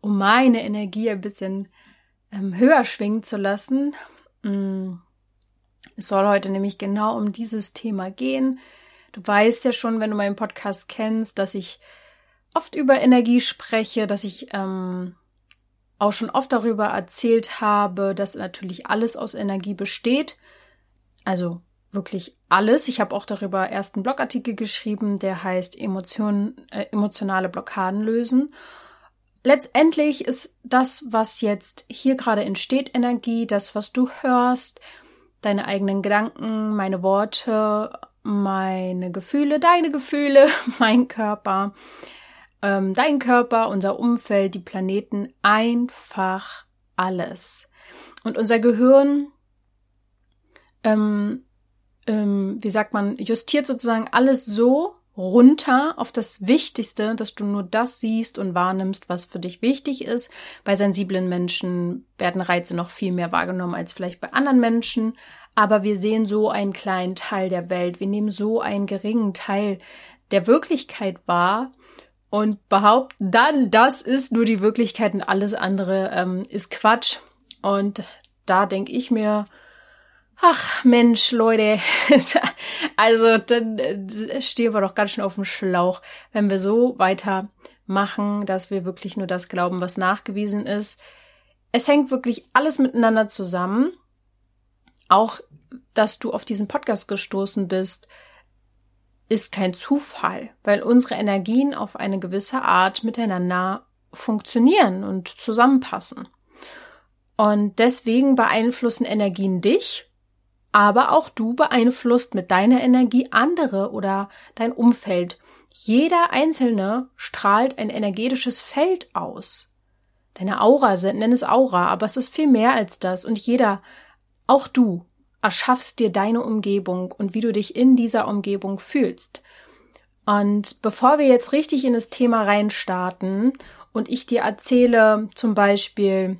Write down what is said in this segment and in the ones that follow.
um meine Energie ein bisschen ähm, höher schwingen zu lassen. Mm. Es soll heute nämlich genau um dieses Thema gehen. Du weißt ja schon, wenn du meinen Podcast kennst, dass ich oft über Energie spreche, dass ich ähm, auch schon oft darüber erzählt habe, dass natürlich alles aus Energie besteht. Also wirklich alles. Ich habe auch darüber erst einen Blogartikel geschrieben, der heißt Emotion, äh, emotionale Blockaden lösen letztendlich ist das, was jetzt hier gerade entsteht, Energie, das, was du hörst, deine eigenen Gedanken, meine Worte, meine Gefühle, deine Gefühle, mein Körper, ähm, dein Körper, unser Umfeld, die Planeten, einfach alles. Und unser Gehirn, ähm, ähm, wie sagt man, justiert sozusagen alles so, runter auf das Wichtigste, dass du nur das siehst und wahrnimmst, was für dich wichtig ist. Bei sensiblen Menschen werden Reize noch viel mehr wahrgenommen als vielleicht bei anderen Menschen. Aber wir sehen so einen kleinen Teil der Welt. Wir nehmen so einen geringen Teil der Wirklichkeit wahr und behaupten dann, das ist nur die Wirklichkeit und alles andere ähm, ist Quatsch. Und da denke ich mir, Ach Mensch, Leute, also dann äh, stehen wir doch ganz schön auf dem Schlauch, wenn wir so weitermachen, dass wir wirklich nur das glauben, was nachgewiesen ist. Es hängt wirklich alles miteinander zusammen. Auch, dass du auf diesen Podcast gestoßen bist, ist kein Zufall, weil unsere Energien auf eine gewisse Art miteinander funktionieren und zusammenpassen. Und deswegen beeinflussen Energien dich aber auch du beeinflusst mit deiner Energie andere oder dein Umfeld. Jeder Einzelne strahlt ein energetisches Feld aus. Deine Aura, nenn es Aura, aber es ist viel mehr als das. Und jeder, auch du, erschaffst dir deine Umgebung und wie du dich in dieser Umgebung fühlst. Und bevor wir jetzt richtig in das Thema reinstarten und ich dir erzähle zum Beispiel,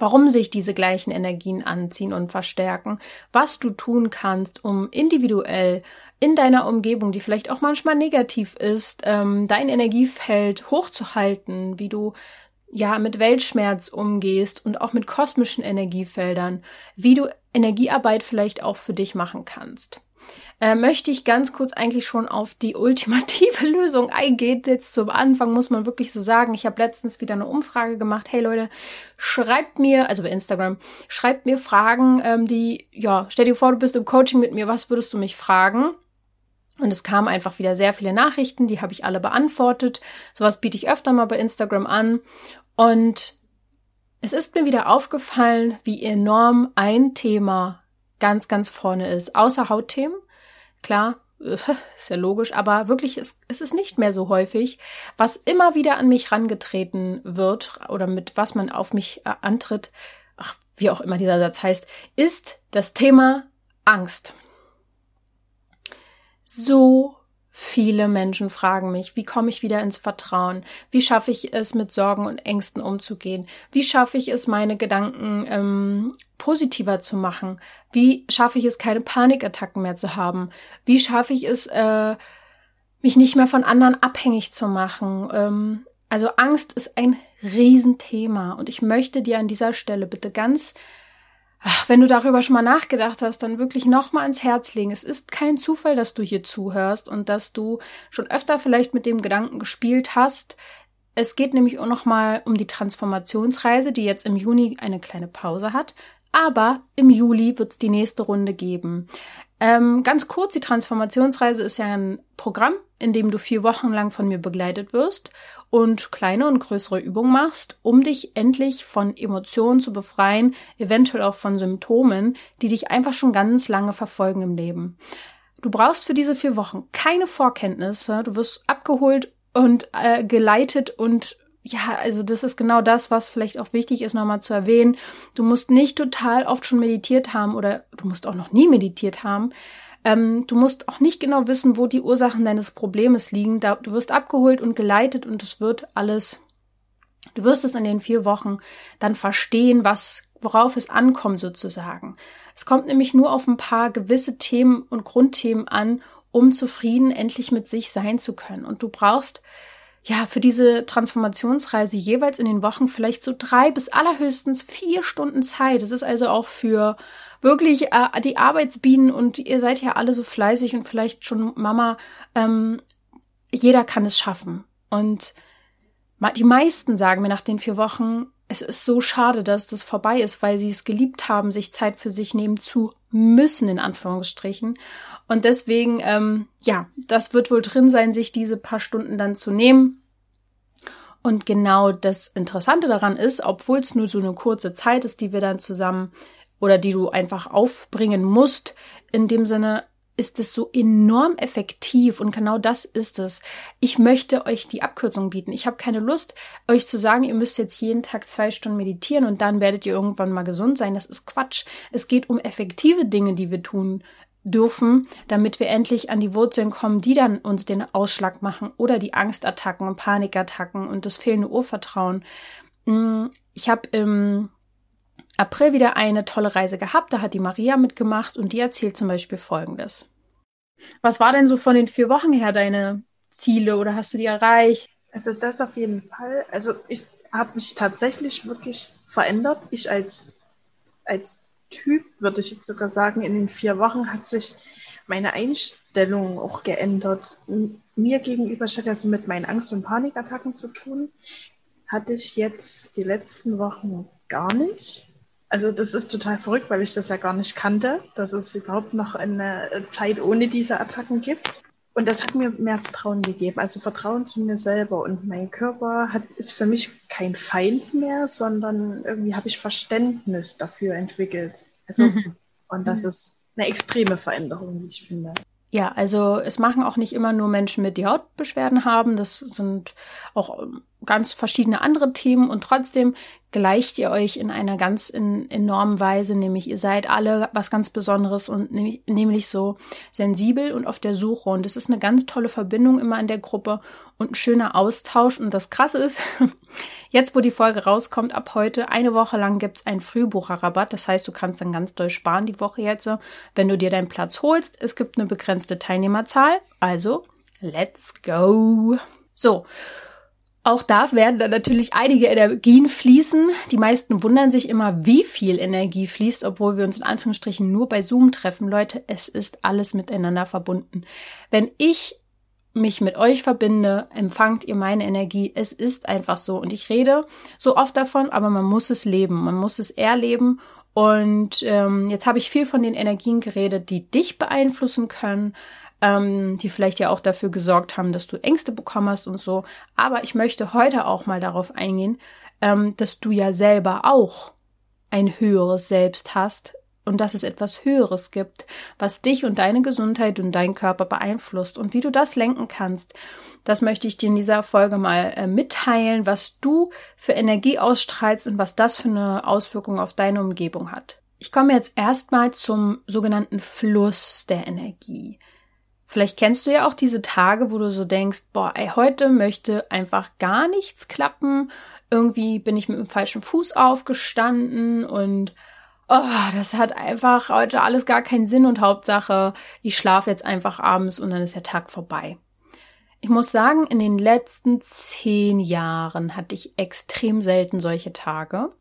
warum sich diese gleichen Energien anziehen und verstärken, was du tun kannst, um individuell in deiner Umgebung, die vielleicht auch manchmal negativ ist, ähm, dein Energiefeld hochzuhalten, wie du ja mit Weltschmerz umgehst und auch mit kosmischen Energiefeldern, wie du Energiearbeit vielleicht auch für dich machen kannst äh, möchte ich ganz kurz eigentlich schon auf die ultimative Lösung eingehen. Jetzt zum Anfang muss man wirklich so sagen, ich habe letztens wieder eine Umfrage gemacht. Hey Leute, schreibt mir, also bei Instagram, schreibt mir Fragen, ähm, die, ja, stell dir vor, du bist im Coaching mit mir, was würdest du mich fragen? Und es kamen einfach wieder sehr viele Nachrichten, die habe ich alle beantwortet. Sowas biete ich öfter mal bei Instagram an. Und es ist mir wieder aufgefallen, wie enorm ein Thema ganz, ganz vorne ist, außer Hautthemen. Klar, ist ja logisch, aber wirklich, es, es ist nicht mehr so häufig, was immer wieder an mich rangetreten wird oder mit was man auf mich äh, antritt, ach, wie auch immer dieser Satz heißt, ist das Thema Angst. So Viele Menschen fragen mich, wie komme ich wieder ins Vertrauen? Wie schaffe ich es, mit Sorgen und Ängsten umzugehen? Wie schaffe ich es, meine Gedanken ähm, positiver zu machen? Wie schaffe ich es, keine Panikattacken mehr zu haben? Wie schaffe ich es, äh, mich nicht mehr von anderen abhängig zu machen? Ähm, also Angst ist ein Riesenthema und ich möchte dir an dieser Stelle bitte ganz ach, wenn du darüber schon mal nachgedacht hast, dann wirklich nochmal ins Herz legen. Es ist kein Zufall, dass du hier zuhörst und dass du schon öfter vielleicht mit dem Gedanken gespielt hast. Es geht nämlich auch nochmal um die Transformationsreise, die jetzt im Juni eine kleine Pause hat. Aber im Juli wird es die nächste Runde geben. Ähm, ganz kurz, die Transformationsreise ist ja ein Programm, in dem du vier Wochen lang von mir begleitet wirst und kleine und größere Übungen machst, um dich endlich von Emotionen zu befreien, eventuell auch von Symptomen, die dich einfach schon ganz lange verfolgen im Leben. Du brauchst für diese vier Wochen keine Vorkenntnisse, du wirst abgeholt und äh, geleitet und ja, also das ist genau das, was vielleicht auch wichtig ist, nochmal zu erwähnen. Du musst nicht total oft schon meditiert haben oder du musst auch noch nie meditiert haben. Ähm, du musst auch nicht genau wissen, wo die Ursachen deines Problems liegen. Da, du wirst abgeholt und geleitet und es wird alles, du wirst es in den vier Wochen dann verstehen, was, worauf es ankommt sozusagen. Es kommt nämlich nur auf ein paar gewisse Themen und Grundthemen an, um zufrieden endlich mit sich sein zu können. Und du brauchst ja, für diese Transformationsreise jeweils in den Wochen vielleicht so drei bis allerhöchstens vier Stunden Zeit. Das ist also auch für wirklich äh, die Arbeitsbienen und ihr seid ja alle so fleißig und vielleicht schon Mama. Ähm, jeder kann es schaffen. Und die meisten sagen mir nach den vier Wochen, es ist so schade, dass das vorbei ist, weil sie es geliebt haben, sich Zeit für sich nehmen zu müssen, in Anführungsstrichen. Und deswegen, ähm, ja, das wird wohl drin sein, sich diese paar Stunden dann zu nehmen. Und genau das Interessante daran ist, obwohl es nur so eine kurze Zeit ist, die wir dann zusammen oder die du einfach aufbringen musst, in dem Sinne ist es so enorm effektiv und genau das ist es. Ich möchte euch die Abkürzung bieten. Ich habe keine Lust, euch zu sagen, ihr müsst jetzt jeden Tag zwei Stunden meditieren und dann werdet ihr irgendwann mal gesund sein. Das ist Quatsch. Es geht um effektive Dinge, die wir tun dürfen, damit wir endlich an die Wurzeln kommen, die dann uns den Ausschlag machen oder die Angstattacken und Panikattacken und das fehlende Urvertrauen. Mm, ich habe im April wieder eine tolle Reise gehabt. Da hat die Maria mitgemacht und die erzählt zum Beispiel Folgendes. Was war denn so von den vier Wochen her deine Ziele oder hast du die erreicht? Also das auf jeden Fall. Also ich habe mich tatsächlich wirklich verändert. Ich als, als Typ, würde ich jetzt sogar sagen, in den vier Wochen hat sich meine Einstellung auch geändert. Mir gegenüber, ich hatte also mit meinen Angst- und Panikattacken zu tun, hatte ich jetzt die letzten Wochen gar nicht. Also das ist total verrückt, weil ich das ja gar nicht kannte, dass es überhaupt noch eine Zeit ohne diese Attacken gibt. Und das hat mir mehr Vertrauen gegeben, also Vertrauen zu mir selber. Und mein Körper hat, ist für mich kein Feind mehr, sondern irgendwie habe ich Verständnis dafür entwickelt. Also, mhm. Und das ist eine extreme Veränderung, wie ich finde. Ja, also es machen auch nicht immer nur Menschen mit, die Hautbeschwerden haben. Das sind auch ganz verschiedene andere Themen und trotzdem gleicht ihr euch in einer ganz in, enormen Weise, nämlich ihr seid alle was ganz Besonderes und nämlich, nämlich so sensibel und auf der Suche. Und es ist eine ganz tolle Verbindung immer in der Gruppe und ein schöner Austausch. Und das Krasse ist, jetzt wo die Folge rauskommt, ab heute eine Woche lang gibt's einen Frühbucherrabatt, das heißt, du kannst dann ganz doll sparen die Woche jetzt, wenn du dir deinen Platz holst. Es gibt eine begrenzte Teilnehmerzahl, also let's go. So, auch da werden dann natürlich einige Energien fließen. Die meisten wundern sich immer, wie viel Energie fließt, obwohl wir uns in Anführungsstrichen nur bei Zoom treffen. Leute, es ist alles miteinander verbunden. Wenn ich mich mit euch verbinde, empfangt ihr meine Energie. Es ist einfach so. Und ich rede so oft davon, aber man muss es leben. Man muss es erleben. Und ähm, jetzt habe ich viel von den Energien geredet, die dich beeinflussen können, ähm, die vielleicht ja auch dafür gesorgt haben, dass du Ängste bekommen hast und so. Aber ich möchte heute auch mal darauf eingehen, ähm, dass du ja selber auch ein höheres Selbst hast und dass es etwas Höheres gibt, was dich und deine Gesundheit und deinen Körper beeinflusst und wie du das lenken kannst. Das möchte ich dir in dieser Folge mal äh, mitteilen, was du für Energie ausstrahlst und was das für eine Auswirkung auf deine Umgebung hat. Ich komme jetzt erstmal zum sogenannten Fluss der Energie. Vielleicht kennst du ja auch diese Tage, wo du so denkst, boah, ey, heute möchte einfach gar nichts klappen. Irgendwie bin ich mit dem falschen Fuß aufgestanden und oh, das hat einfach heute alles gar keinen Sinn und Hauptsache, ich schlafe jetzt einfach abends und dann ist der Tag vorbei. Ich muss sagen, in den letzten zehn Jahren hatte ich extrem selten solche Tage.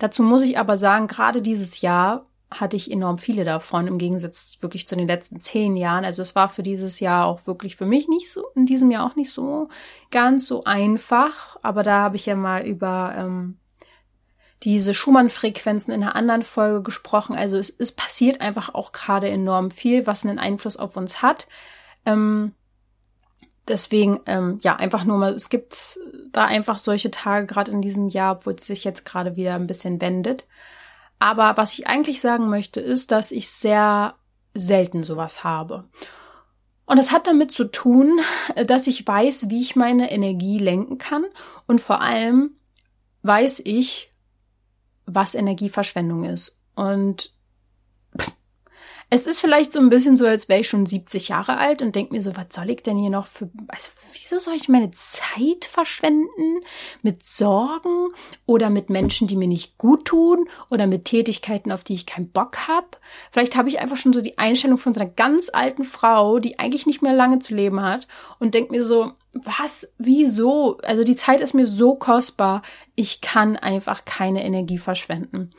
Dazu muss ich aber sagen, gerade dieses Jahr hatte ich enorm viele davon, im Gegensatz wirklich zu den letzten zehn Jahren. Also es war für dieses Jahr auch wirklich für mich nicht so, in diesem Jahr auch nicht so ganz so einfach. Aber da habe ich ja mal über ähm, diese Schumann-Frequenzen in einer anderen Folge gesprochen. Also es, es passiert einfach auch gerade enorm viel, was einen Einfluss auf uns hat. Ähm, deswegen, ähm, ja, einfach nur mal, es gibt da einfach solche Tage gerade in diesem Jahr, obwohl es sich jetzt gerade wieder ein bisschen wendet. Aber was ich eigentlich sagen möchte, ist, dass ich sehr selten sowas habe. Und das hat damit zu tun, dass ich weiß, wie ich meine Energie lenken kann und vor allem weiß ich, was Energieverschwendung ist. Und es ist vielleicht so ein bisschen so, als wäre ich schon 70 Jahre alt und denke mir so, was soll ich denn hier noch für, also wieso soll ich meine Zeit verschwenden mit Sorgen oder mit Menschen, die mir nicht gut tun oder mit Tätigkeiten, auf die ich keinen Bock habe? Vielleicht habe ich einfach schon so die Einstellung von so einer ganz alten Frau, die eigentlich nicht mehr lange zu leben hat und denke mir so, was, wieso? Also die Zeit ist mir so kostbar, ich kann einfach keine Energie verschwenden.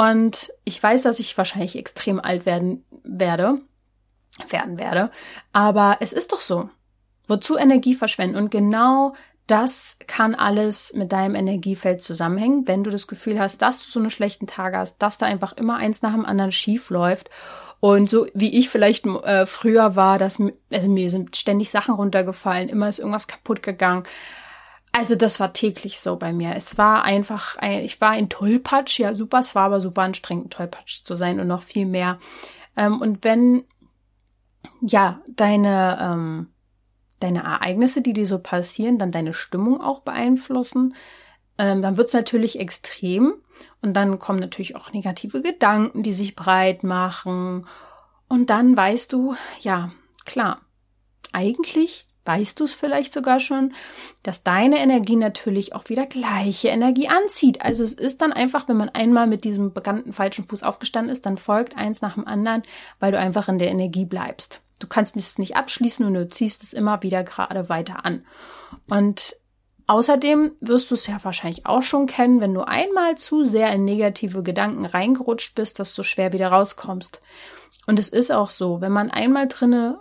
Und ich weiß, dass ich wahrscheinlich extrem alt werden werde, werden werde. Aber es ist doch so. Wozu Energie verschwenden? Und genau das kann alles mit deinem Energiefeld zusammenhängen, wenn du das Gefühl hast, dass du so eine schlechten Tage hast, dass da einfach immer eins nach dem anderen schief läuft. Und so wie ich vielleicht äh, früher war, dass also mir sind ständig Sachen runtergefallen, immer ist irgendwas kaputt gegangen. Also das war täglich so bei mir. Es war einfach, ein, ich war ein Tollpatsch, ja super, es war aber super anstrengend, Tollpatsch zu sein und noch viel mehr. Ähm, und wenn, ja, deine, ähm, deine Ereignisse, die dir so passieren, dann deine Stimmung auch beeinflussen, ähm, dann wird's natürlich extrem und dann kommen natürlich auch negative Gedanken, die sich breit machen. Und dann weißt du, ja, klar, eigentlich weißt du es vielleicht sogar schon, dass deine Energie natürlich auch wieder gleiche Energie anzieht. Also es ist dann einfach, wenn man einmal mit diesem bekannten falschen Fuß aufgestanden ist, dann folgt eins nach dem anderen, weil du einfach in der Energie bleibst. Du kannst es nicht abschließen und du ziehst es immer wieder gerade weiter an. Und Außerdem wirst du es ja wahrscheinlich auch schon kennen, wenn du einmal zu sehr in negative Gedanken reingerutscht bist, dass du schwer wieder rauskommst. Und es ist auch so, wenn man einmal drinne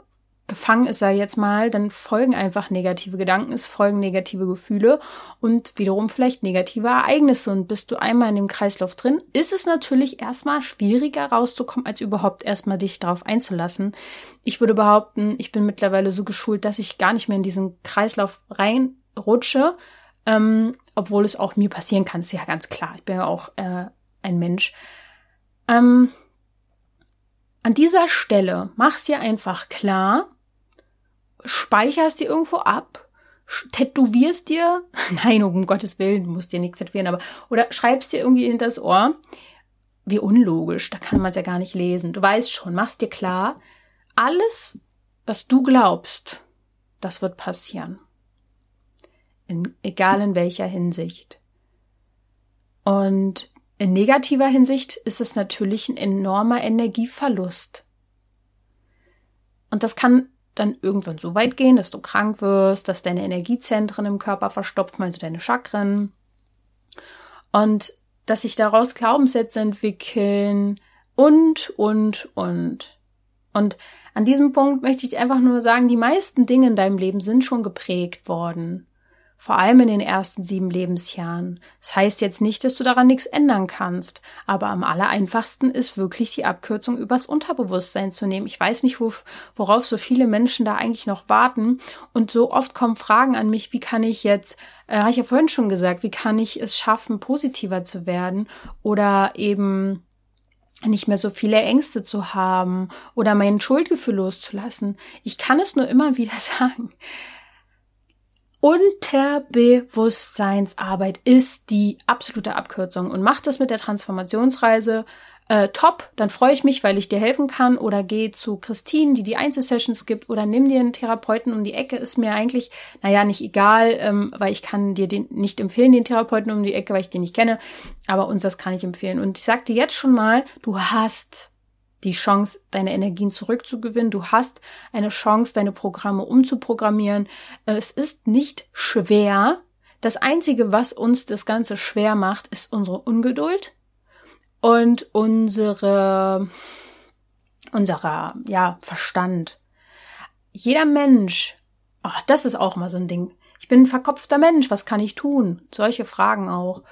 gefangen ist, sage jetzt mal, dann folgen einfach negative Gedanken, es folgen negative Gefühle und wiederum vielleicht negative Ereignisse. Und bist du einmal in dem Kreislauf drin, ist es natürlich erstmal schwieriger rauszukommen, als überhaupt erstmal dich darauf einzulassen. Ich würde behaupten, ich bin mittlerweile so geschult, dass ich gar nicht mehr in diesen Kreislauf reinrutsche, ähm, obwohl es auch mir passieren kann, ist ja ganz klar. Ich bin ja auch äh, ein Mensch. Ähm, an dieser Stelle machst dir einfach klar, speicherst dir irgendwo ab, tätowierst dir, nein, um Gottes Willen, du musst dir nichts tätowieren, aber, oder schreibst dir irgendwie hinter das Ohr, wie unlogisch, da kann man es ja gar nicht lesen. Du weißt schon, machst dir klar, alles, was du glaubst, das wird passieren. In, egal in welcher Hinsicht. Und in negativer Hinsicht ist es natürlich ein enormer Energieverlust. Und das kann dann irgendwann so weit gehen, dass du krank wirst, dass deine Energiezentren im Körper verstopfen, also deine Chakren. Und dass sich daraus Glaubenssätze entwickeln und, und, und. Und an diesem Punkt möchte ich einfach nur sagen, die meisten Dinge in deinem Leben sind schon geprägt worden vor allem in den ersten sieben Lebensjahren. Das heißt jetzt nicht, dass du daran nichts ändern kannst, aber am allereinfachsten ist wirklich die Abkürzung übers Unterbewusstsein zu nehmen. Ich weiß nicht, worauf so viele Menschen da eigentlich noch warten und so oft kommen Fragen an mich, wie kann ich jetzt, äh, habe ich ja vorhin schon gesagt, wie kann ich es schaffen, positiver zu werden oder eben nicht mehr so viele Ängste zu haben oder mein Schuldgefühl loszulassen. Ich kann es nur immer wieder sagen. Unterbewusstseinsarbeit ist die absolute Abkürzung. Und mach das mit der Transformationsreise äh, top, dann freue ich mich, weil ich dir helfen kann. Oder geh zu Christine, die die Einzelsessions gibt. Oder nimm dir einen Therapeuten um die Ecke, ist mir eigentlich, naja, nicht egal, ähm, weil ich kann dir den nicht empfehlen, den Therapeuten um die Ecke, weil ich den nicht kenne, aber uns das kann ich empfehlen. Und ich sag dir jetzt schon mal, du hast die Chance, deine Energien zurückzugewinnen. Du hast eine Chance, deine Programme umzuprogrammieren. Es ist nicht schwer. Das Einzige, was uns das Ganze schwer macht, ist unsere Ungeduld und unsere, unserer, ja, Verstand. Jeder Mensch, oh, das ist auch mal so ein Ding. Ich bin ein verkopfter Mensch, was kann ich tun? Solche Fragen auch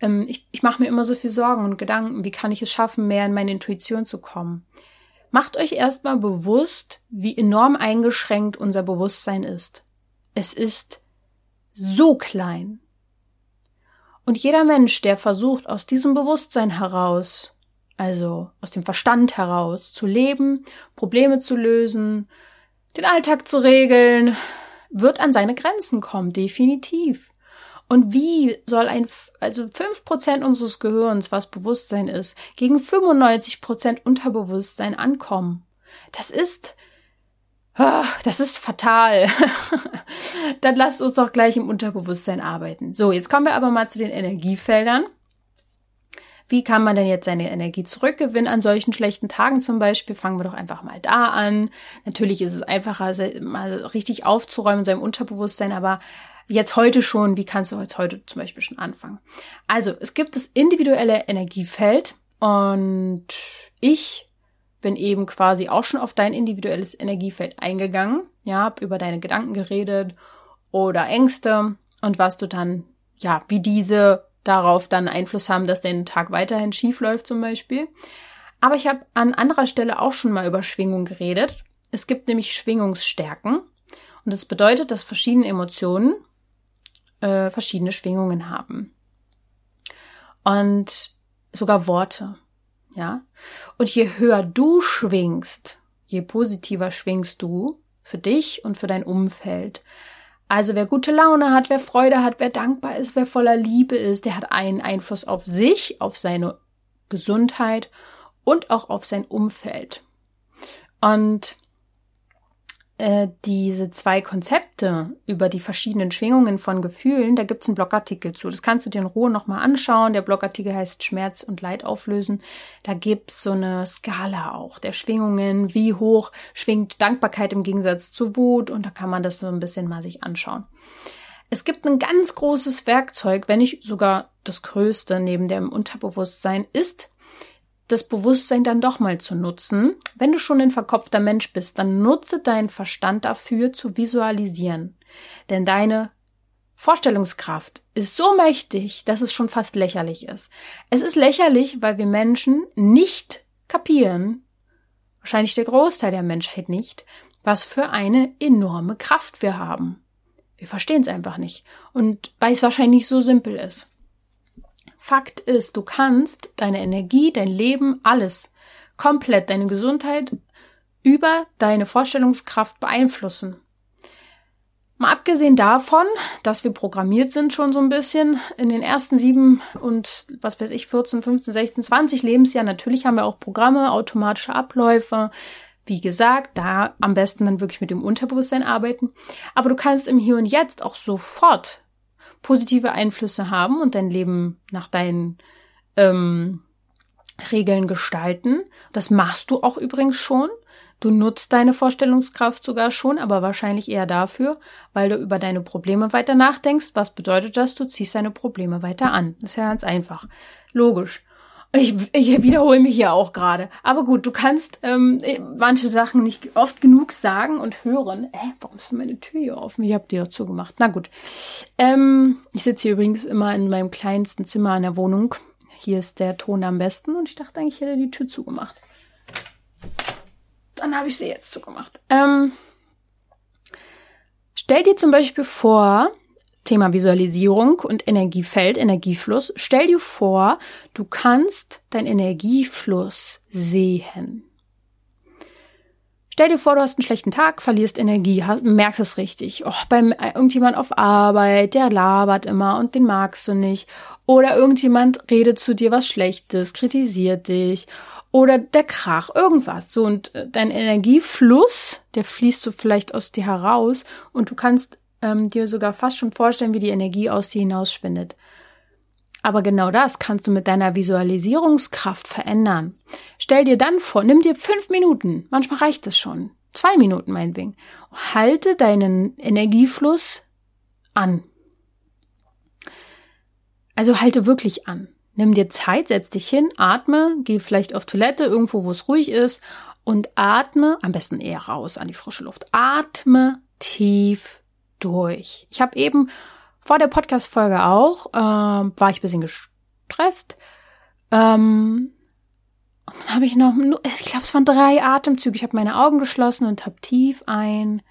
ähm, ich, ich mache mir immer so viel Sorgen und Gedanken, wie kann ich es schaffen, mehr in meine Intuition zu kommen. Macht euch erstmal bewusst, wie enorm eingeschränkt unser Bewusstsein ist. Es ist so klein. Und jeder Mensch, der versucht, aus diesem Bewusstsein heraus, also aus dem Verstand heraus, zu leben, Probleme zu lösen, den Alltag zu regeln, wird an seine Grenzen kommen, definitiv. Und wie soll ein, also fünf Prozent unseres Gehirns, was Bewusstsein ist, gegen 95% Unterbewusstsein ankommen? Das ist, oh, das ist fatal. Dann lasst uns doch gleich im Unterbewusstsein arbeiten. So, jetzt kommen wir aber mal zu den Energiefeldern. Wie kann man denn jetzt seine Energie zurückgewinnen an solchen schlechten Tagen zum Beispiel? Fangen wir doch einfach mal da an. Natürlich ist es einfacher, mal richtig aufzuräumen in seinem Unterbewusstsein, aber jetzt heute schon, wie kannst du jetzt heute zum Beispiel schon anfangen? Also, es gibt das individuelle Energiefeld und ich bin eben quasi auch schon auf dein individuelles Energiefeld eingegangen, ja, hab über deine Gedanken geredet oder Ängste und was du dann, ja, wie diese darauf dann Einfluss haben, dass dein Tag weiterhin schief läuft zum Beispiel. Aber ich habe an anderer Stelle auch schon mal über Schwingung geredet. Es gibt nämlich Schwingungsstärken. Und das bedeutet, dass verschiedene Emotionen äh, verschiedene Schwingungen haben. Und sogar Worte. Ja. Und je höher du schwingst, je positiver schwingst du für dich und für dein Umfeld. Also wer gute Laune hat, wer Freude hat, wer dankbar ist, wer voller Liebe ist, der hat einen Einfluss auf sich, auf seine Gesundheit und auch auf sein Umfeld. Und äh, diese zwei Konzepte über die verschiedenen Schwingungen von Gefühlen, da gibt's einen Blogartikel zu. Das kannst du dir in Ruhe nochmal anschauen. Der Blogartikel heißt Schmerz und Leid auflösen. Da gibt's so eine Skala auch der Schwingungen, wie hoch schwingt Dankbarkeit im Gegensatz zu Wut und da kann man das so ein bisschen mal sich anschauen. Es gibt ein ganz großes Werkzeug, wenn nicht sogar das größte neben dem Unterbewusstsein, ist das Bewusstsein dann doch mal zu nutzen. Wenn du schon ein verkopfter Mensch bist, dann nutze deinen Verstand dafür zu visualisieren. Denn deine Vorstellungskraft ist so mächtig, dass es schon fast lächerlich ist. Es ist lächerlich, weil wir Menschen nicht kapieren, wahrscheinlich der Großteil der Menschheit nicht, was für eine enorme Kraft wir haben. Wir verstehen es einfach nicht. Und weil es wahrscheinlich so simpel ist. Fakt ist, du kannst deine Energie, dein Leben, alles, komplett deine Gesundheit über deine Vorstellungskraft beeinflussen. Mal abgesehen davon, dass wir programmiert sind schon so ein bisschen in den ersten sieben und was weiß ich, 14, 15, 16, 20 Lebensjahren. Natürlich haben wir auch Programme, automatische Abläufe. Wie gesagt, da am besten dann wirklich mit dem Unterbewusstsein arbeiten. Aber du kannst im Hier und Jetzt auch sofort positive Einflüsse haben und dein Leben nach deinen ähm, Regeln gestalten. Das machst du auch übrigens schon. Du nutzt deine Vorstellungskraft sogar schon, aber wahrscheinlich eher dafür, weil du über deine Probleme weiter nachdenkst. Was bedeutet das? Du ziehst deine Probleme weiter an. Das ist ja ganz einfach. Logisch. Ich, ich wiederhole mich hier auch gerade. Aber gut, du kannst ähm, manche Sachen nicht oft genug sagen und hören. Äh, warum ist meine Tür hier offen? Ich habe die auch zugemacht. Na gut. Ähm, ich sitze hier übrigens immer in meinem kleinsten Zimmer in der Wohnung. Hier ist der Ton am besten und ich dachte eigentlich, ich hätte die Tür zugemacht. Dann habe ich sie jetzt zugemacht. Ähm, stell dir zum Beispiel vor, Thema Visualisierung und Energiefeld, Energiefluss. Stell dir vor, du kannst deinen Energiefluss sehen. Stell dir vor, du hast einen schlechten Tag, verlierst Energie, hast, merkst es richtig. Oh, beim äh, irgendjemand auf Arbeit, der labert immer und den magst du nicht. Oder irgendjemand redet zu dir was Schlechtes, kritisiert dich. Oder der Krach, irgendwas. So, und äh, dein Energiefluss, der fließt so vielleicht aus dir heraus und du kannst ähm, dir sogar fast schon vorstellen, wie die Energie aus dir hinausschwindet. Aber genau das kannst du mit deiner Visualisierungskraft verändern. Stell dir dann vor, nimm dir fünf Minuten, manchmal reicht es schon, zwei Minuten meinetwegen. Halte deinen Energiefluss an. Also halte wirklich an. Nimm dir Zeit, setz dich hin, atme, geh vielleicht auf Toilette, irgendwo, wo es ruhig ist und atme, am besten eher raus an die frische Luft. Atme tief durch. Ich habe eben vor der Podcast-Folge auch, äh, war ich ein bisschen gestresst. Ähm, und dann habe ich noch, ich glaube, es waren drei Atemzüge. Ich habe meine Augen geschlossen und habe tief ein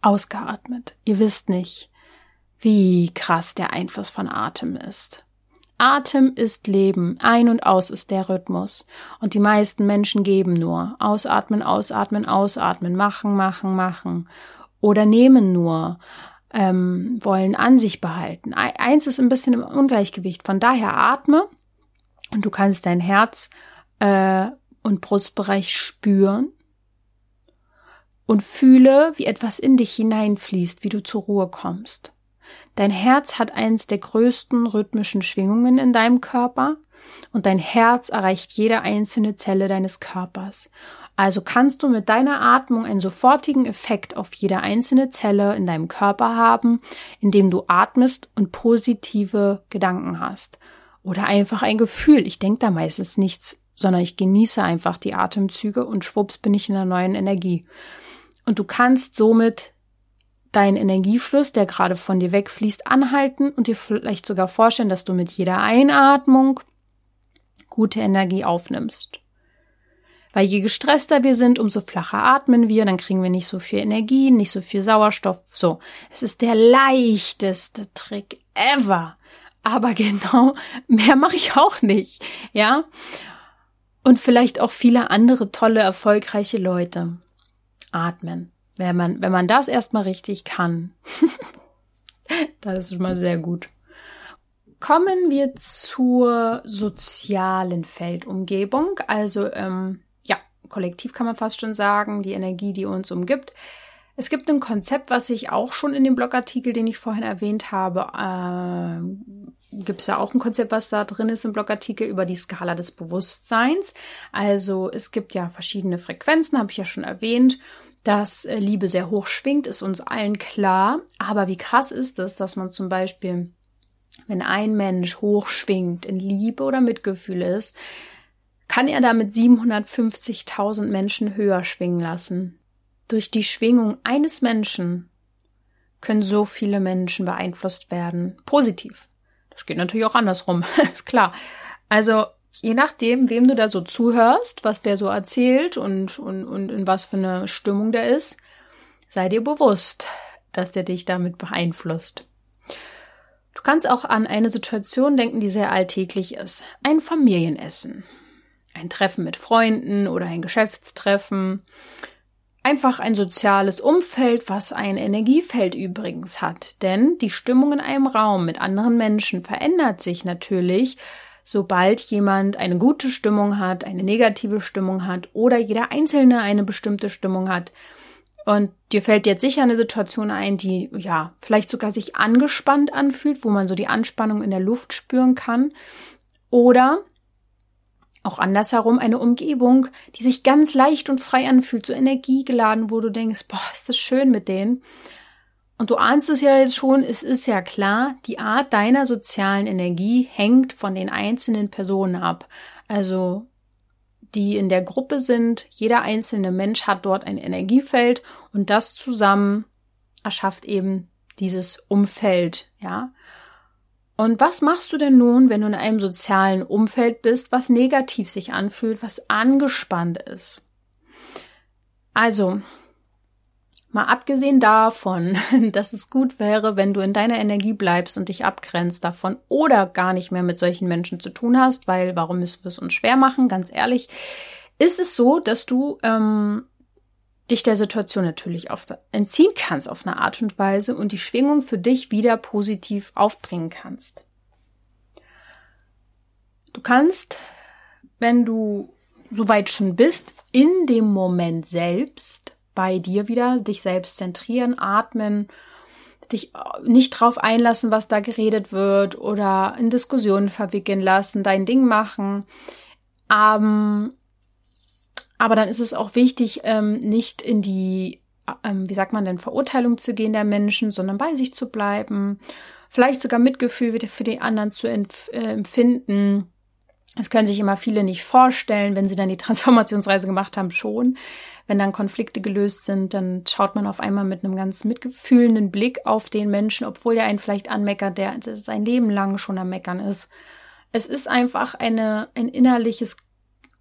ausgeatmet. Ihr wisst nicht, wie krass der Einfluss von Atem ist. Atem ist Leben, ein und aus ist der Rhythmus. Und die meisten Menschen geben nur. Ausatmen, ausatmen, ausatmen, machen, machen, machen. Oder nehmen nur, ähm, wollen an sich behalten. Eins ist ein bisschen im Ungleichgewicht. Von daher atme und du kannst dein Herz äh, und Brustbereich spüren und fühle, wie etwas in dich hineinfließt, wie du zur Ruhe kommst. Dein Herz hat eins der größten rhythmischen Schwingungen in deinem Körper und dein Herz erreicht jede einzelne Zelle deines Körpers. Also kannst du mit deiner Atmung einen sofortigen Effekt auf jede einzelne Zelle in deinem Körper haben, indem du atmest und positive Gedanken hast. Oder einfach ein Gefühl. Ich denke da meistens nichts, sondern ich genieße einfach die Atemzüge und schwupps bin ich in einer neuen Energie. Und du kannst somit deinen Energiefluss, der gerade von dir wegfließt, anhalten und dir vielleicht sogar vorstellen, dass du mit jeder Einatmung gute Energie aufnimmst. Weil je gestresster wir sind, umso flacher atmen wir, dann kriegen wir nicht so viel Energie, nicht so viel Sauerstoff. So, es ist der leichteste Trick ever. Aber genau, mehr mache ich auch nicht. Ja? Und vielleicht auch viele andere tolle, erfolgreiche Leute. Atmen. Wenn man, wenn man das erstmal richtig kann, das ist schon mal sehr gut. Kommen wir zur sozialen Feldumgebung, also ähm, ja, kollektiv kann man fast schon sagen, die Energie, die uns umgibt. Es gibt ein Konzept, was ich auch schon in dem Blogartikel, den ich vorhin erwähnt habe, äh, gibt es ja auch ein Konzept, was da drin ist im Blogartikel über die Skala des Bewusstseins. Also es gibt ja verschiedene Frequenzen, habe ich ja schon erwähnt dass äh, Liebe sehr hoch schwingt, ist uns allen klar. Aber wie krass ist es, dass man zum Beispiel, wenn ein Mensch hoch schwingt, in Liebe oder Mitgefühl ist, kann er damit 750.000 Menschen höher schwingen lassen. Durch die Schwingung eines Menschen können so viele Menschen beeinflusst werden. Positiv. Das geht natürlich auch andersrum, ist klar. Also je nachdem, wem du da so zuhörst, was der so erzählt und, und, und in was für eine Stimmung der ist, sei dir bewusst, dass der dich damit beeinflusst. Du kannst auch an eine Situation denken, die sehr alltäglich ist. Ein Familienessen. Ein Treffen mit Freunden oder ein Geschäftstreffen. Einfach ein soziales Umfeld, was ein Energiefeld übrigens hat. Denn die Stimmung in einem Raum mit anderen Menschen verändert sich natürlich, sobald jemand eine gute Stimmung hat, eine negative Stimmung hat oder jeder Einzelne eine bestimmte Stimmung hat. Und dir fällt jetzt sicher eine Situation ein, die ja vielleicht sogar sich angespannt anfühlt, wo man so die Anspannung in der Luft spüren kann. Oder auch andersherum eine Umgebung, die sich ganz leicht und frei anfühlt, so energiegeladen, wo du denkst, boah, ist das schön mit denen. Und du ahnst es ja jetzt schon, es ist ja klar, die Art deiner sozialen Energie hängt von den einzelnen Personen ab. Also die in der Gruppe sind, jeder einzelne Mensch hat dort ein Energiefeld und das zusammen erschafft eben dieses Umfeld, ja. Und was machst du denn nun, wenn du in einem sozialen Umfeld bist, was negativ sich anfühlt, was angespannt ist? Also, Mal abgesehen davon, dass es gut wäre, wenn du in deiner Energie bleibst und dich abgrenzt davon oder gar nicht mehr mit solchen Menschen zu tun hast, weil warum müssen wir es uns schwer machen? Ganz ehrlich, ist es so, dass du ähm, dich der Situation natürlich auf, entziehen kannst auf eine Art und Weise und die Schwingung für dich wieder positiv aufbringen kannst. Du kannst, wenn du soweit schon bist, in dem Moment selbst bei dir wieder, dich selbst zentrieren, atmen, dich nicht drauf einlassen, was da geredet wird oder in Diskussionen verwickeln lassen, dein Ding machen. Ähm, aber dann ist es auch wichtig, ähm, nicht in die, ähm, wie sagt man denn, Verurteilung zu gehen der Menschen, sondern bei sich zu bleiben, vielleicht sogar Mitgefühl für die anderen zu äh, empfinden. Das können sich immer viele nicht vorstellen, wenn sie dann die Transformationsreise gemacht haben, schon wenn dann Konflikte gelöst sind, dann schaut man auf einmal mit einem ganz mitgefühlenden Blick auf den Menschen, obwohl er einen vielleicht anmeckert, der sein Leben lang schon am Meckern ist. Es ist einfach eine, ein innerliches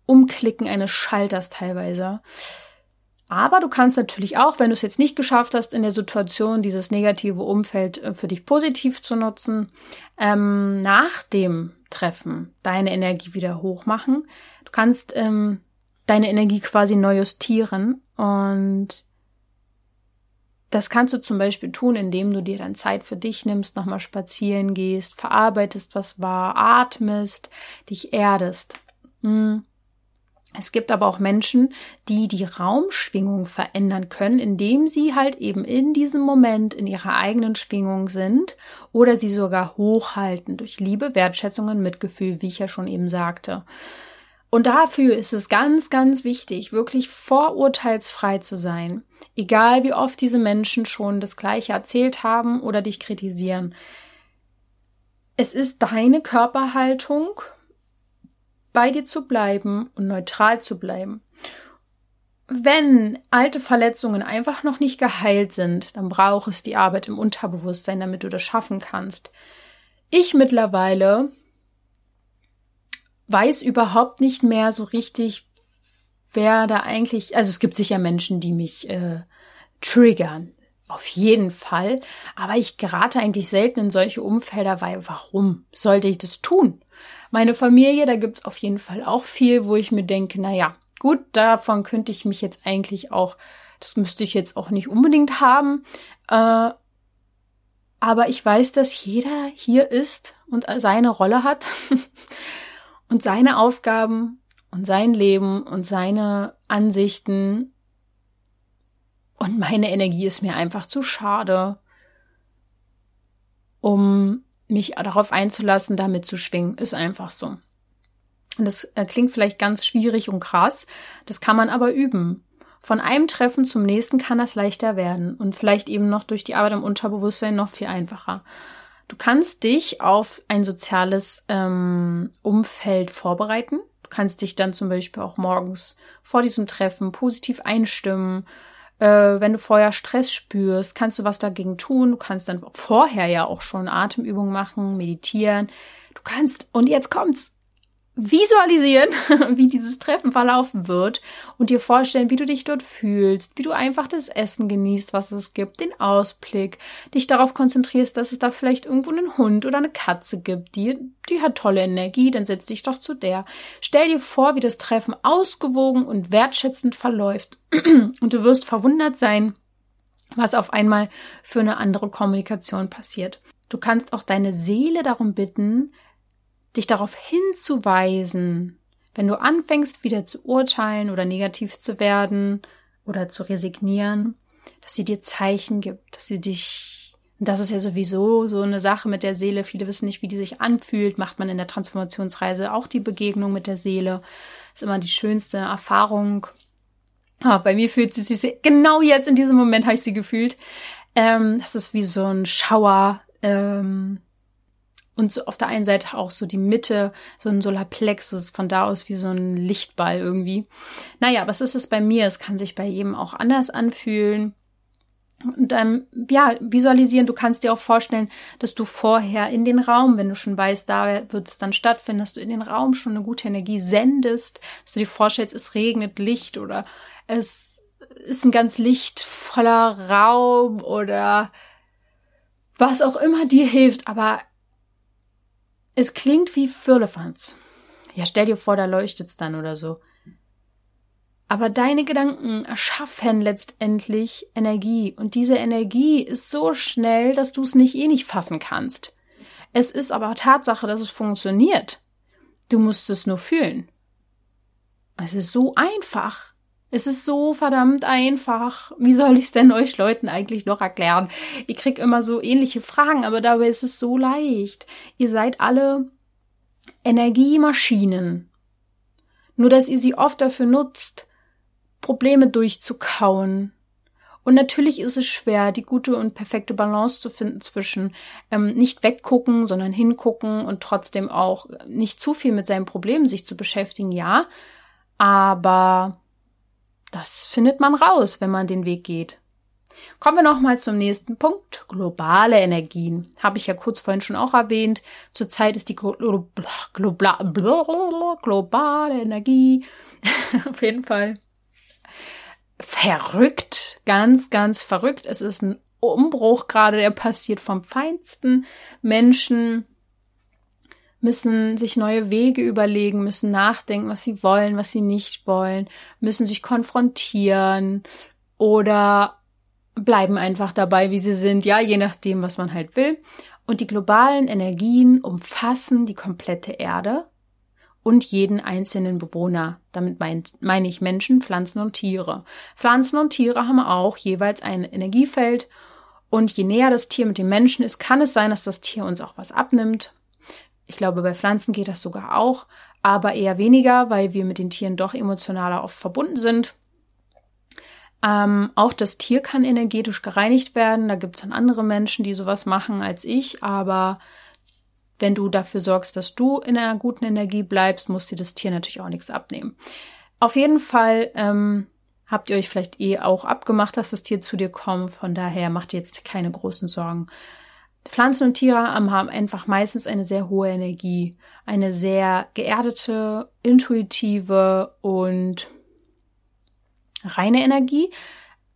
Umklicken eines Schalters teilweise. Aber du kannst natürlich auch, wenn du es jetzt nicht geschafft hast, in der Situation dieses negative Umfeld äh, für dich positiv zu nutzen, ähm, nachdem Treffen deine Energie wieder hochmachen. Du kannst ähm, deine Energie quasi neu justieren und das kannst du zum Beispiel tun, indem du dir dann Zeit für dich nimmst, nochmal spazieren gehst, verarbeitest, was war, atmest, dich erdest. Hm. Es gibt aber auch Menschen, die die Raumschwingung verändern können, indem sie halt eben in diesem Moment in ihrer eigenen Schwingung sind oder sie sogar hochhalten durch Liebe, Wertschätzung und Mitgefühl, wie ich ja schon eben sagte. Und dafür ist es ganz, ganz wichtig, wirklich vorurteilsfrei zu sein. Egal wie oft diese Menschen schon das Gleiche erzählt haben oder dich kritisieren. Es ist deine Körperhaltung, bei dir zu bleiben und neutral zu bleiben. Wenn alte Verletzungen einfach noch nicht geheilt sind, dann braucht es die Arbeit im Unterbewusstsein, damit du das schaffen kannst. Ich mittlerweile weiß überhaupt nicht mehr so richtig, wer da eigentlich, also es gibt sicher Menschen, die mich äh, triggern. Auf jeden Fall. Aber ich gerate eigentlich selten in solche Umfelder, weil warum sollte ich das tun? Meine Familie, da gibt's auf jeden Fall auch viel, wo ich mir denke, na ja, gut, davon könnte ich mich jetzt eigentlich auch, das müsste ich jetzt auch nicht unbedingt haben. Äh, aber ich weiß, dass jeder hier ist und seine Rolle hat. und seine Aufgaben und sein Leben und seine Ansichten und meine Energie ist mir einfach zu schade, um mich darauf einzulassen, damit zu schwingen. Ist einfach so. Und das äh, klingt vielleicht ganz schwierig und krass. Das kann man aber üben. Von einem Treffen zum nächsten kann das leichter werden und vielleicht eben noch durch die Arbeit im Unterbewusstsein noch viel einfacher. Du kannst dich auf ein soziales ähm, Umfeld vorbereiten. Du kannst dich dann zum Beispiel auch morgens vor diesem Treffen positiv einstimmen. Äh, wenn du vorher Stress spürst, kannst du was dagegen tun. Du kannst dann vorher ja auch schon Atemübungen machen, meditieren. Du kannst, und jetzt kommt's, visualisieren, wie dieses Treffen verlaufen wird und dir vorstellen, wie du dich dort fühlst, wie du einfach das Essen genießt, was es gibt, den Ausblick, dich darauf konzentrierst, dass es da vielleicht irgendwo einen Hund oder eine Katze gibt, die, die hat tolle Energie, dann setz dich doch zu der. Stell dir vor, wie das Treffen ausgewogen und wertschätzend verläuft und du wirst verwundert sein, was auf einmal für eine andere Kommunikation passiert. Du kannst auch deine Seele darum bitten, dich darauf hinzuweisen, wenn du anfängst wieder zu urteilen oder negativ zu werden oder zu resignieren, dass sie dir Zeichen gibt, dass sie dich, und das ist ja sowieso so eine Sache mit der Seele, viele wissen nicht, wie die sich anfühlt, macht man in der Transformationsreise auch die Begegnung mit der Seele, ist immer die schönste Erfahrung. Ah, bei mir fühlt sie sich, genau jetzt in diesem Moment habe ich sie gefühlt. Ähm, das ist wie so ein Schauer, ähm, und so auf der einen Seite auch so die Mitte, so ein Solarplexus, von da aus wie so ein Lichtball irgendwie. Naja, was ist es bei mir? Es kann sich bei jedem auch anders anfühlen. Und ähm, ja, visualisieren, du kannst dir auch vorstellen, dass du vorher in den Raum, wenn du schon weißt, da wird es dann stattfinden, dass du in den Raum schon eine gute Energie sendest, dass du dir vorstellst, es regnet Licht oder es ist ein ganz lichtvoller Raum oder was auch immer dir hilft, aber es klingt wie Firlefanz. Ja, stell dir vor, da leuchtet's dann oder so. Aber deine Gedanken erschaffen letztendlich Energie und diese Energie ist so schnell, dass du es nicht eh nicht fassen kannst. Es ist aber Tatsache, dass es funktioniert. Du musst es nur fühlen. Es ist so einfach. Es ist so verdammt einfach. Wie soll ich es denn euch Leuten eigentlich noch erklären? Ihr kriegt immer so ähnliche Fragen, aber dabei ist es so leicht. Ihr seid alle Energiemaschinen. Nur dass ihr sie oft dafür nutzt, Probleme durchzukauen. Und natürlich ist es schwer, die gute und perfekte Balance zu finden zwischen ähm, nicht weggucken, sondern hingucken und trotzdem auch nicht zu viel mit seinen Problemen sich zu beschäftigen, ja. Aber das findet man raus, wenn man den Weg geht. Kommen wir nochmal zum nächsten Punkt. Globale Energien. Habe ich ja kurz vorhin schon auch erwähnt. Zurzeit ist die Glo globale Energie auf jeden Fall verrückt. Ganz, ganz verrückt. Es ist ein Umbruch gerade, der passiert vom feinsten Menschen müssen sich neue Wege überlegen, müssen nachdenken, was sie wollen, was sie nicht wollen, müssen sich konfrontieren oder bleiben einfach dabei, wie sie sind, ja, je nachdem, was man halt will. Und die globalen Energien umfassen die komplette Erde und jeden einzelnen Bewohner. Damit mein, meine ich Menschen, Pflanzen und Tiere. Pflanzen und Tiere haben auch jeweils ein Energiefeld und je näher das Tier mit dem Menschen ist, kann es sein, dass das Tier uns auch was abnimmt. Ich glaube, bei Pflanzen geht das sogar auch, aber eher weniger, weil wir mit den Tieren doch emotionaler oft verbunden sind. Ähm, auch das Tier kann energetisch gereinigt werden. Da gibt es dann andere Menschen, die sowas machen als ich, aber wenn du dafür sorgst, dass du in einer guten Energie bleibst, muss dir das Tier natürlich auch nichts abnehmen. Auf jeden Fall ähm, habt ihr euch vielleicht eh auch abgemacht, dass das Tier zu dir kommt. Von daher macht ihr jetzt keine großen Sorgen. Pflanzen und Tiere haben einfach meistens eine sehr hohe Energie, eine sehr geerdete, intuitive und reine Energie.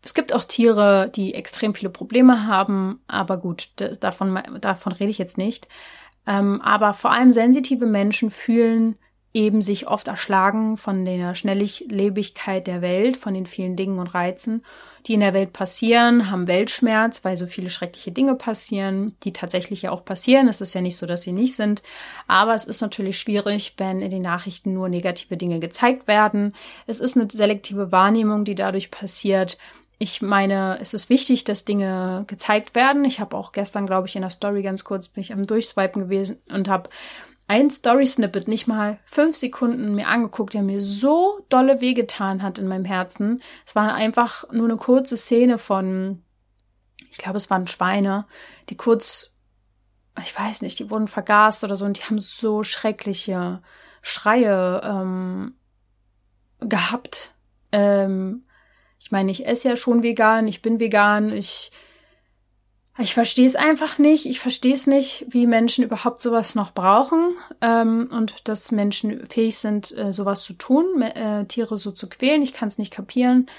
Es gibt auch Tiere, die extrem viele Probleme haben, aber gut, davon, davon rede ich jetzt nicht. Ähm, aber vor allem sensitive Menschen fühlen eben sich oft erschlagen von der Schnelllebigkeit der Welt, von den vielen Dingen und Reizen, die in der Welt passieren, haben Weltschmerz, weil so viele schreckliche Dinge passieren, die tatsächlich ja auch passieren. Es ist ja nicht so, dass sie nicht sind. Aber es ist natürlich schwierig, wenn in den Nachrichten nur negative Dinge gezeigt werden. Es ist eine selektive Wahrnehmung, die dadurch passiert. Ich meine, es ist wichtig, dass Dinge gezeigt werden. Ich habe auch gestern, glaube ich, in der Story ganz kurz bin ich am Durchswipen gewesen und habe ein Story-Snippet nicht mal fünf Sekunden mir angeguckt, der mir so dolle wehgetan hat in meinem Herzen. Es war einfach nur eine kurze Szene von, ich glaube, es waren Schweine, die kurz, ich weiß nicht, die wurden vergast oder so und die haben so schreckliche Schreie ähm, gehabt. Ähm, ich meine, ich esse ja schon vegan, ich bin vegan, ich ich verstehe es einfach nicht. Ich verstehe es nicht, wie Menschen überhaupt sowas noch brauchen ähm, und dass Menschen fähig sind, äh, sowas zu tun, äh, Tiere so zu quälen. Ich kann es nicht kapieren.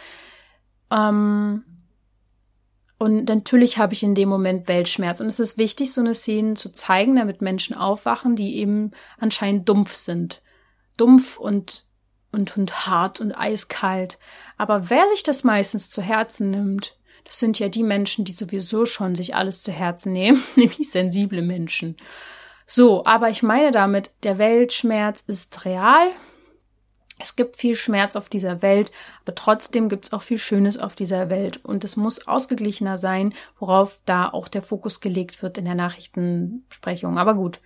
Ähm, und natürlich habe ich in dem Moment Weltschmerz. Und es ist wichtig, so eine Szene zu zeigen, damit Menschen aufwachen, die eben anscheinend dumpf sind. Dumpf und, und, und hart und eiskalt. Aber wer sich das meistens zu Herzen nimmt, das sind ja die Menschen, die sowieso schon sich alles zu Herzen nehmen, nämlich sensible Menschen. So, aber ich meine damit, der Weltschmerz ist real. Es gibt viel Schmerz auf dieser Welt, aber trotzdem gibt es auch viel Schönes auf dieser Welt. Und es muss ausgeglichener sein, worauf da auch der Fokus gelegt wird in der Nachrichtensprechung. Aber gut.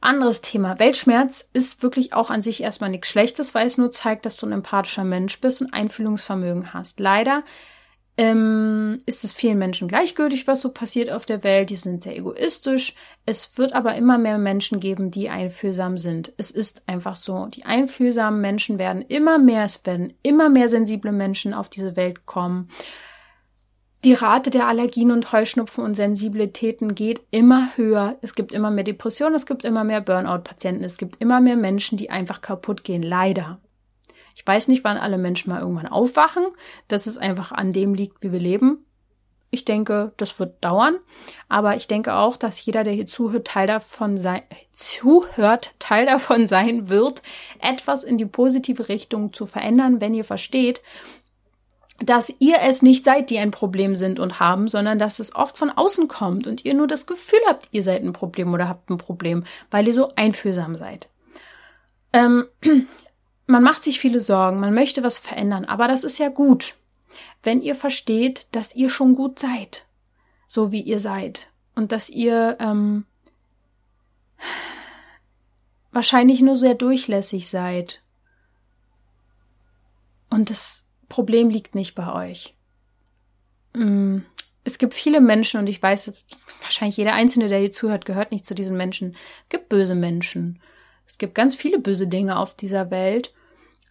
Anderes Thema. Weltschmerz ist wirklich auch an sich erstmal nichts Schlechtes, weil es nur zeigt, dass du ein empathischer Mensch bist und Einfühlungsvermögen hast. Leider ähm, ist es vielen Menschen gleichgültig, was so passiert auf der Welt. Die sind sehr egoistisch. Es wird aber immer mehr Menschen geben, die einfühlsam sind. Es ist einfach so. Die einfühlsamen Menschen werden immer mehr, es werden immer mehr sensible Menschen auf diese Welt kommen. Die Rate der Allergien und Heuschnupfen und Sensibilitäten geht immer höher. Es gibt immer mehr Depressionen, es gibt immer mehr Burnout-Patienten, es gibt immer mehr Menschen, die einfach kaputt gehen. Leider. Ich weiß nicht, wann alle Menschen mal irgendwann aufwachen, dass es einfach an dem liegt, wie wir leben. Ich denke, das wird dauern, aber ich denke auch, dass jeder, der hier zuhört, Teil davon sein, zuhört, Teil davon sein wird, etwas in die positive Richtung zu verändern, wenn ihr versteht, dass ihr es nicht seid, die ein Problem sind und haben, sondern dass es oft von außen kommt und ihr nur das Gefühl habt, ihr seid ein Problem oder habt ein Problem, weil ihr so einfühlsam seid. Ähm, man macht sich viele Sorgen, man möchte was verändern, aber das ist ja gut, wenn ihr versteht, dass ihr schon gut seid, so wie ihr seid und dass ihr ähm, wahrscheinlich nur sehr durchlässig seid. Und das Problem liegt nicht bei euch. Mm, es gibt viele Menschen und ich weiß, wahrscheinlich jeder Einzelne, der hier zuhört, gehört nicht zu diesen Menschen. Es gibt böse Menschen. Es gibt ganz viele böse Dinge auf dieser Welt.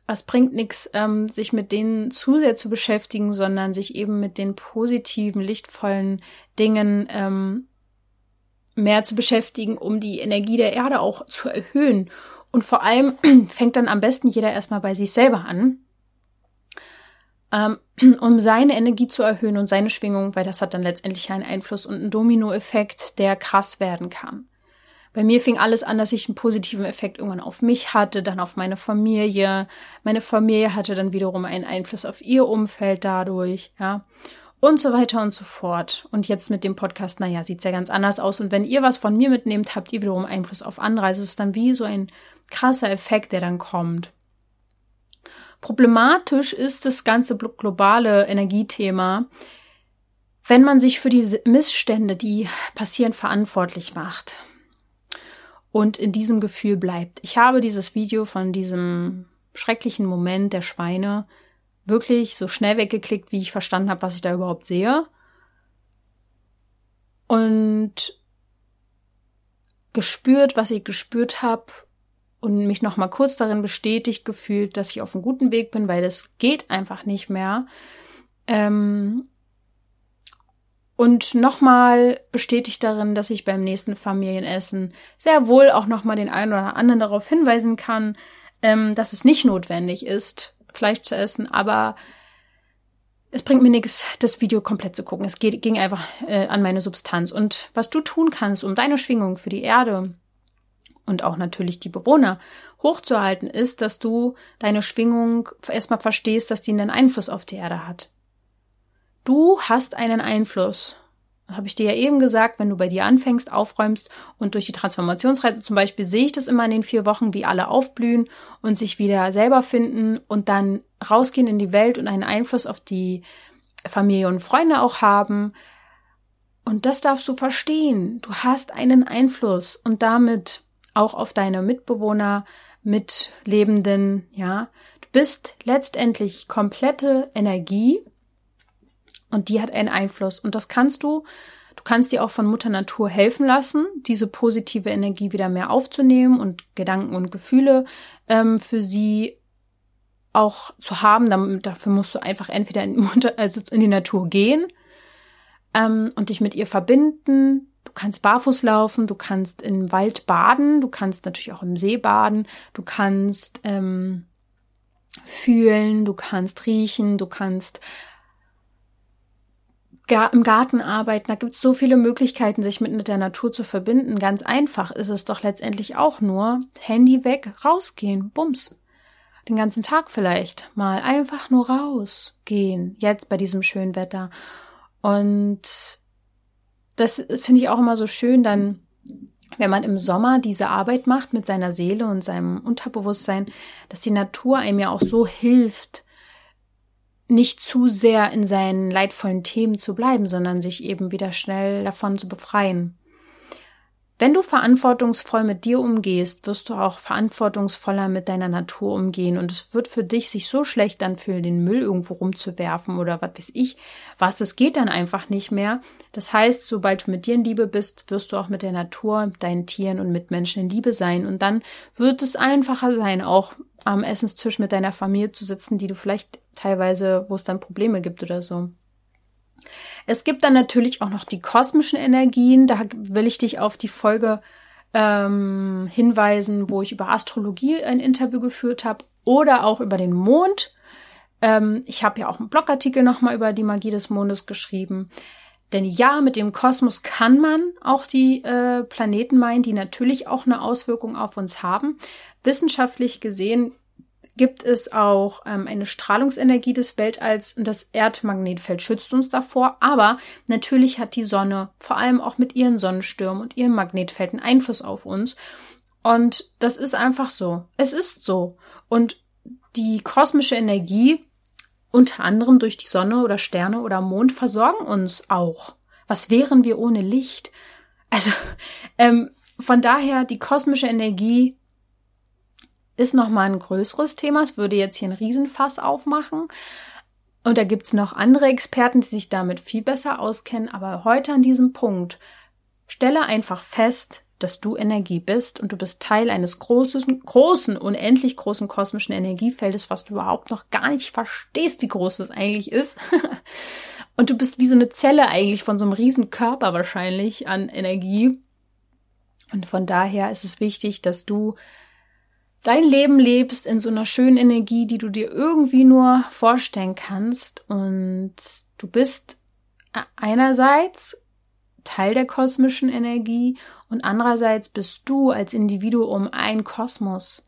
Es bringt nichts, ähm, sich mit denen zu sehr zu beschäftigen, sondern sich eben mit den positiven, lichtvollen Dingen ähm, mehr zu beschäftigen, um die Energie der Erde auch zu erhöhen. Und vor allem fängt dann am besten jeder erstmal bei sich selber an, ähm, um seine Energie zu erhöhen und seine Schwingung, weil das hat dann letztendlich einen Einfluss und einen Dominoeffekt, der krass werden kann. Bei mir fing alles an, dass ich einen positiven Effekt irgendwann auf mich hatte, dann auf meine Familie. Meine Familie hatte dann wiederum einen Einfluss auf ihr Umfeld dadurch, ja. Und so weiter und so fort. Und jetzt mit dem Podcast, naja, sieht's ja ganz anders aus. Und wenn ihr was von mir mitnehmt, habt ihr wiederum Einfluss auf andere. Also es ist dann wie so ein krasser Effekt, der dann kommt. Problematisch ist das ganze globale Energiethema, wenn man sich für die Missstände, die passieren, verantwortlich macht und in diesem Gefühl bleibt. Ich habe dieses Video von diesem schrecklichen Moment der Schweine wirklich so schnell weggeklickt, wie ich verstanden habe, was ich da überhaupt sehe. Und gespürt, was ich gespürt habe und mich noch mal kurz darin bestätigt gefühlt, dass ich auf einem guten Weg bin, weil das geht einfach nicht mehr. Ähm, und nochmal bestätigt darin, dass ich beim nächsten Familienessen sehr wohl auch nochmal den einen oder anderen darauf hinweisen kann, ähm, dass es nicht notwendig ist, Fleisch zu essen, aber es bringt mir nichts, das Video komplett zu gucken. Es geht, ging einfach äh, an meine Substanz. Und was du tun kannst, um deine Schwingung für die Erde und auch natürlich die Bewohner hochzuhalten, ist, dass du deine Schwingung erstmal verstehst, dass die einen Einfluss auf die Erde hat. Du hast einen Einfluss. Habe ich dir ja eben gesagt, wenn du bei dir anfängst, aufräumst und durch die Transformationsreise zum Beispiel sehe ich das immer in den vier Wochen, wie alle aufblühen und sich wieder selber finden und dann rausgehen in die Welt und einen Einfluss auf die Familie und Freunde auch haben. Und das darfst du verstehen. Du hast einen Einfluss und damit auch auf deine Mitbewohner, Mitlebenden, ja. Du bist letztendlich komplette Energie und die hat einen Einfluss. Und das kannst du, du kannst dir auch von Mutter Natur helfen lassen, diese positive Energie wieder mehr aufzunehmen und Gedanken und Gefühle ähm, für sie auch zu haben. Dann, dafür musst du einfach entweder in, Mutter, also in die Natur gehen ähm, und dich mit ihr verbinden. Du kannst barfuß laufen, du kannst im Wald baden, du kannst natürlich auch im See baden, du kannst ähm, fühlen, du kannst riechen, du kannst im Garten arbeiten, da gibt es so viele Möglichkeiten, sich mit der Natur zu verbinden. Ganz einfach ist es doch letztendlich auch nur Handy weg, rausgehen, bums. Den ganzen Tag vielleicht mal einfach nur rausgehen, jetzt bei diesem schönen Wetter. Und das finde ich auch immer so schön, dann, wenn man im Sommer diese Arbeit macht mit seiner Seele und seinem Unterbewusstsein, dass die Natur einem ja auch so hilft, nicht zu sehr in seinen leidvollen Themen zu bleiben, sondern sich eben wieder schnell davon zu befreien. Wenn du verantwortungsvoll mit dir umgehst, wirst du auch verantwortungsvoller mit deiner Natur umgehen und es wird für dich sich so schlecht anfühlen, den Müll irgendwo rumzuwerfen oder was weiß ich, was, es geht dann einfach nicht mehr. Das heißt, sobald du mit dir in Liebe bist, wirst du auch mit der Natur, deinen Tieren und mit Menschen in Liebe sein und dann wird es einfacher sein, auch am Essenstisch mit deiner Familie zu sitzen, die du vielleicht teilweise, wo es dann Probleme gibt oder so. Es gibt dann natürlich auch noch die kosmischen Energien. Da will ich dich auf die Folge ähm, hinweisen, wo ich über Astrologie ein Interview geführt habe oder auch über den Mond. Ähm, ich habe ja auch einen Blogartikel nochmal über die Magie des Mondes geschrieben. Denn ja, mit dem Kosmos kann man auch die äh, Planeten meinen, die natürlich auch eine Auswirkung auf uns haben. Wissenschaftlich gesehen gibt es auch ähm, eine Strahlungsenergie des Weltalls und das Erdmagnetfeld schützt uns davor. Aber natürlich hat die Sonne vor allem auch mit ihren Sonnenstürmen und ihrem Magnetfeld einen Einfluss auf uns. Und das ist einfach so. Es ist so. Und die kosmische Energie, unter anderem durch die Sonne oder Sterne oder Mond, versorgen uns auch. Was wären wir ohne Licht? Also ähm, von daher, die kosmische Energie ist nochmal ein größeres Thema. Es würde jetzt hier ein Riesenfass aufmachen. Und da gibt's noch andere Experten, die sich damit viel besser auskennen. Aber heute an diesem Punkt stelle einfach fest, dass du Energie bist und du bist Teil eines großen, großen, unendlich großen kosmischen Energiefeldes, was du überhaupt noch gar nicht verstehst, wie groß es eigentlich ist. und du bist wie so eine Zelle eigentlich von so einem riesen Körper wahrscheinlich an Energie. Und von daher ist es wichtig, dass du dein Leben lebst in so einer schönen Energie, die du dir irgendwie nur vorstellen kannst. Und du bist einerseits Teil der kosmischen Energie und andererseits bist du als Individuum ein Kosmos.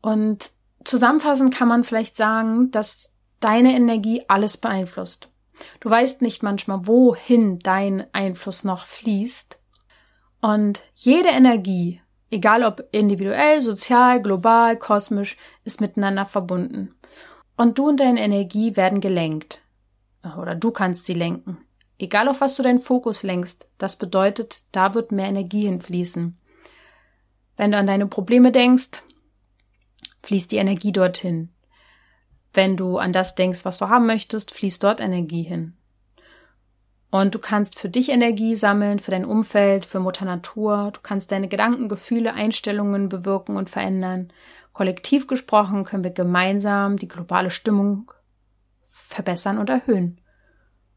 Und zusammenfassend kann man vielleicht sagen, dass deine Energie alles beeinflusst. Du weißt nicht manchmal, wohin dein Einfluss noch fließt. Und jede Energie, egal ob individuell, sozial, global, kosmisch, ist miteinander verbunden. Und du und deine Energie werden gelenkt. Oder du kannst sie lenken. Egal auf was du deinen Fokus lenkst, das bedeutet, da wird mehr Energie hinfließen. Wenn du an deine Probleme denkst, fließt die Energie dorthin. Wenn du an das denkst, was du haben möchtest, fließt dort Energie hin. Und du kannst für dich Energie sammeln, für dein Umfeld, für Mutter Natur. Du kannst deine Gedanken, Gefühle, Einstellungen bewirken und verändern. Kollektiv gesprochen können wir gemeinsam die globale Stimmung verbessern und erhöhen.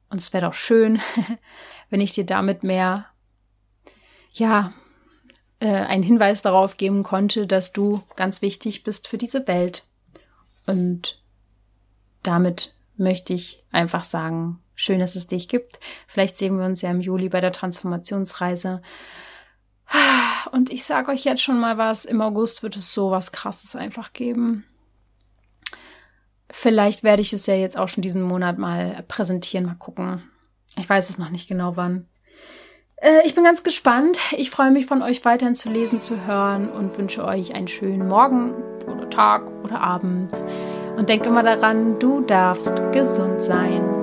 Und es wäre doch schön, wenn ich dir damit mehr, ja, äh, einen Hinweis darauf geben konnte, dass du ganz wichtig bist für diese Welt. Und damit möchte ich einfach sagen, schön, dass es dich gibt. Vielleicht sehen wir uns ja im Juli bei der Transformationsreise. Und ich sage euch jetzt schon mal was, im August wird es so was Krasses einfach geben. Vielleicht werde ich es ja jetzt auch schon diesen Monat mal präsentieren, mal gucken. Ich weiß es noch nicht genau wann. Äh, ich bin ganz gespannt. Ich freue mich von euch weiterhin zu lesen, zu hören und wünsche euch einen schönen Morgen oder Tag oder Abend. Und denk immer daran, du darfst gesund sein.